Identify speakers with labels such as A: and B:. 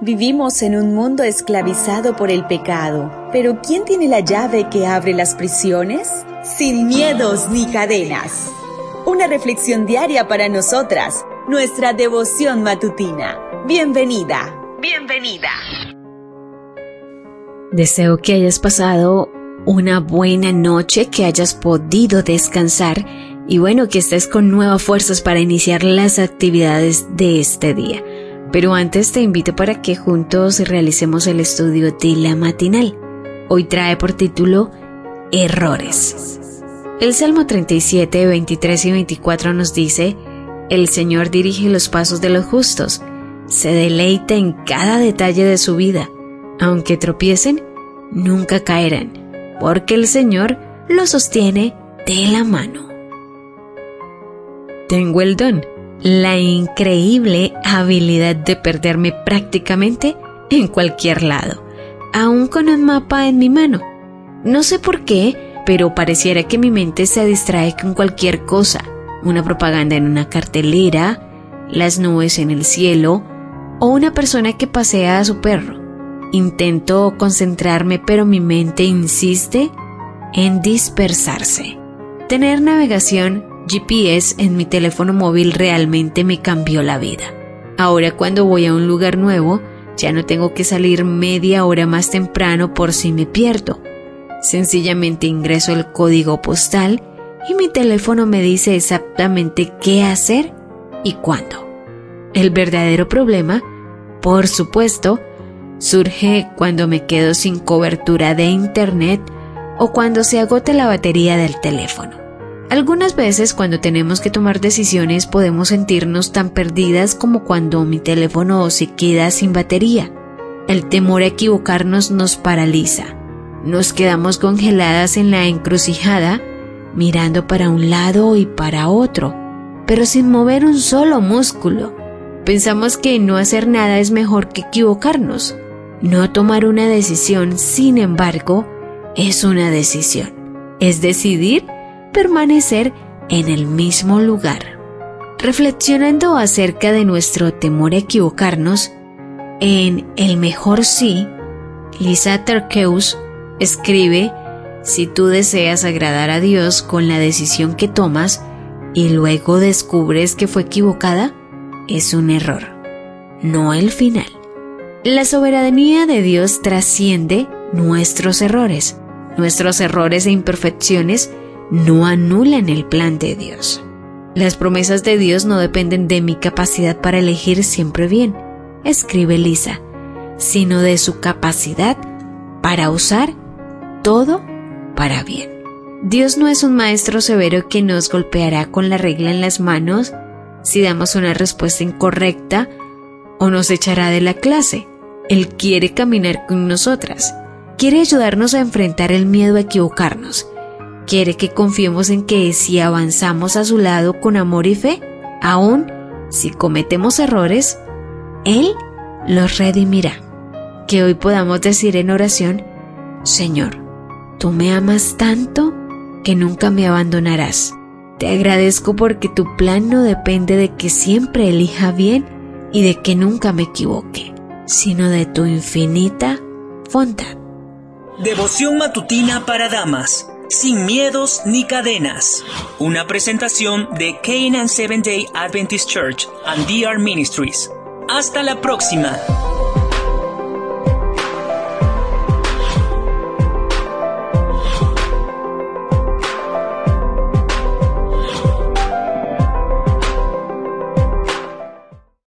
A: Vivimos en un mundo esclavizado por el pecado, pero ¿quién tiene la llave que abre las prisiones? Sin miedos ni cadenas. Una reflexión diaria para nosotras, nuestra devoción matutina. Bienvenida, bienvenida.
B: Deseo que hayas pasado una buena noche, que hayas podido descansar y bueno, que estés con nuevas fuerzas para iniciar las actividades de este día. Pero antes te invito para que juntos realicemos el estudio de la matinal. Hoy trae por título Errores. El Salmo 37, 23 y 24 nos dice, El Señor dirige los pasos de los justos, se deleita en cada detalle de su vida. Aunque tropiecen, nunca caerán, porque el Señor los sostiene de la mano. Tengo el don la increíble habilidad de perderme prácticamente en cualquier lado, aún con un mapa en mi mano. No sé por qué, pero pareciera que mi mente se distrae con cualquier cosa, una propaganda en una cartelera, las nubes en el cielo o una persona que pasea a su perro. Intento concentrarme, pero mi mente insiste en dispersarse. Tener navegación GPS en mi teléfono móvil realmente me cambió la vida. Ahora cuando voy a un lugar nuevo, ya no tengo que salir media hora más temprano por si me pierdo. Sencillamente ingreso el código postal y mi teléfono me dice exactamente qué hacer y cuándo. El verdadero problema, por supuesto, surge cuando me quedo sin cobertura de Internet o cuando se agote la batería del teléfono. Algunas veces cuando tenemos que tomar decisiones podemos sentirnos tan perdidas como cuando mi teléfono se queda sin batería. El temor a equivocarnos nos paraliza. Nos quedamos congeladas en la encrucijada, mirando para un lado y para otro, pero sin mover un solo músculo. Pensamos que no hacer nada es mejor que equivocarnos. No tomar una decisión, sin embargo, es una decisión. Es decidir permanecer en el mismo lugar. Reflexionando acerca de nuestro temor a equivocarnos, en El mejor sí, Lisa Terkeus escribe, si tú deseas agradar a Dios con la decisión que tomas y luego descubres que fue equivocada, es un error, no el final. La soberanía de Dios trasciende nuestros errores. Nuestros errores e imperfecciones no anulan el plan de Dios. Las promesas de Dios no dependen de mi capacidad para elegir siempre bien, escribe Lisa, sino de su capacidad para usar todo para bien. Dios no es un maestro severo que nos golpeará con la regla en las manos si damos una respuesta incorrecta o nos echará de la clase. Él quiere caminar con nosotras, quiere ayudarnos a enfrentar el miedo a equivocarnos quiere que confiemos en que si avanzamos a su lado con amor y fe, aún si cometemos errores, Él los redimirá. Que hoy podamos decir en oración, Señor, tú me amas tanto que nunca me abandonarás. Te agradezco porque tu plan no depende de que siempre elija bien y de que nunca me equivoque, sino de tu infinita bondad.
C: Devoción matutina para damas sin miedos ni cadenas. Una presentación de Canaan Seventh Day Adventist Church and DR Ministries. Hasta la próxima.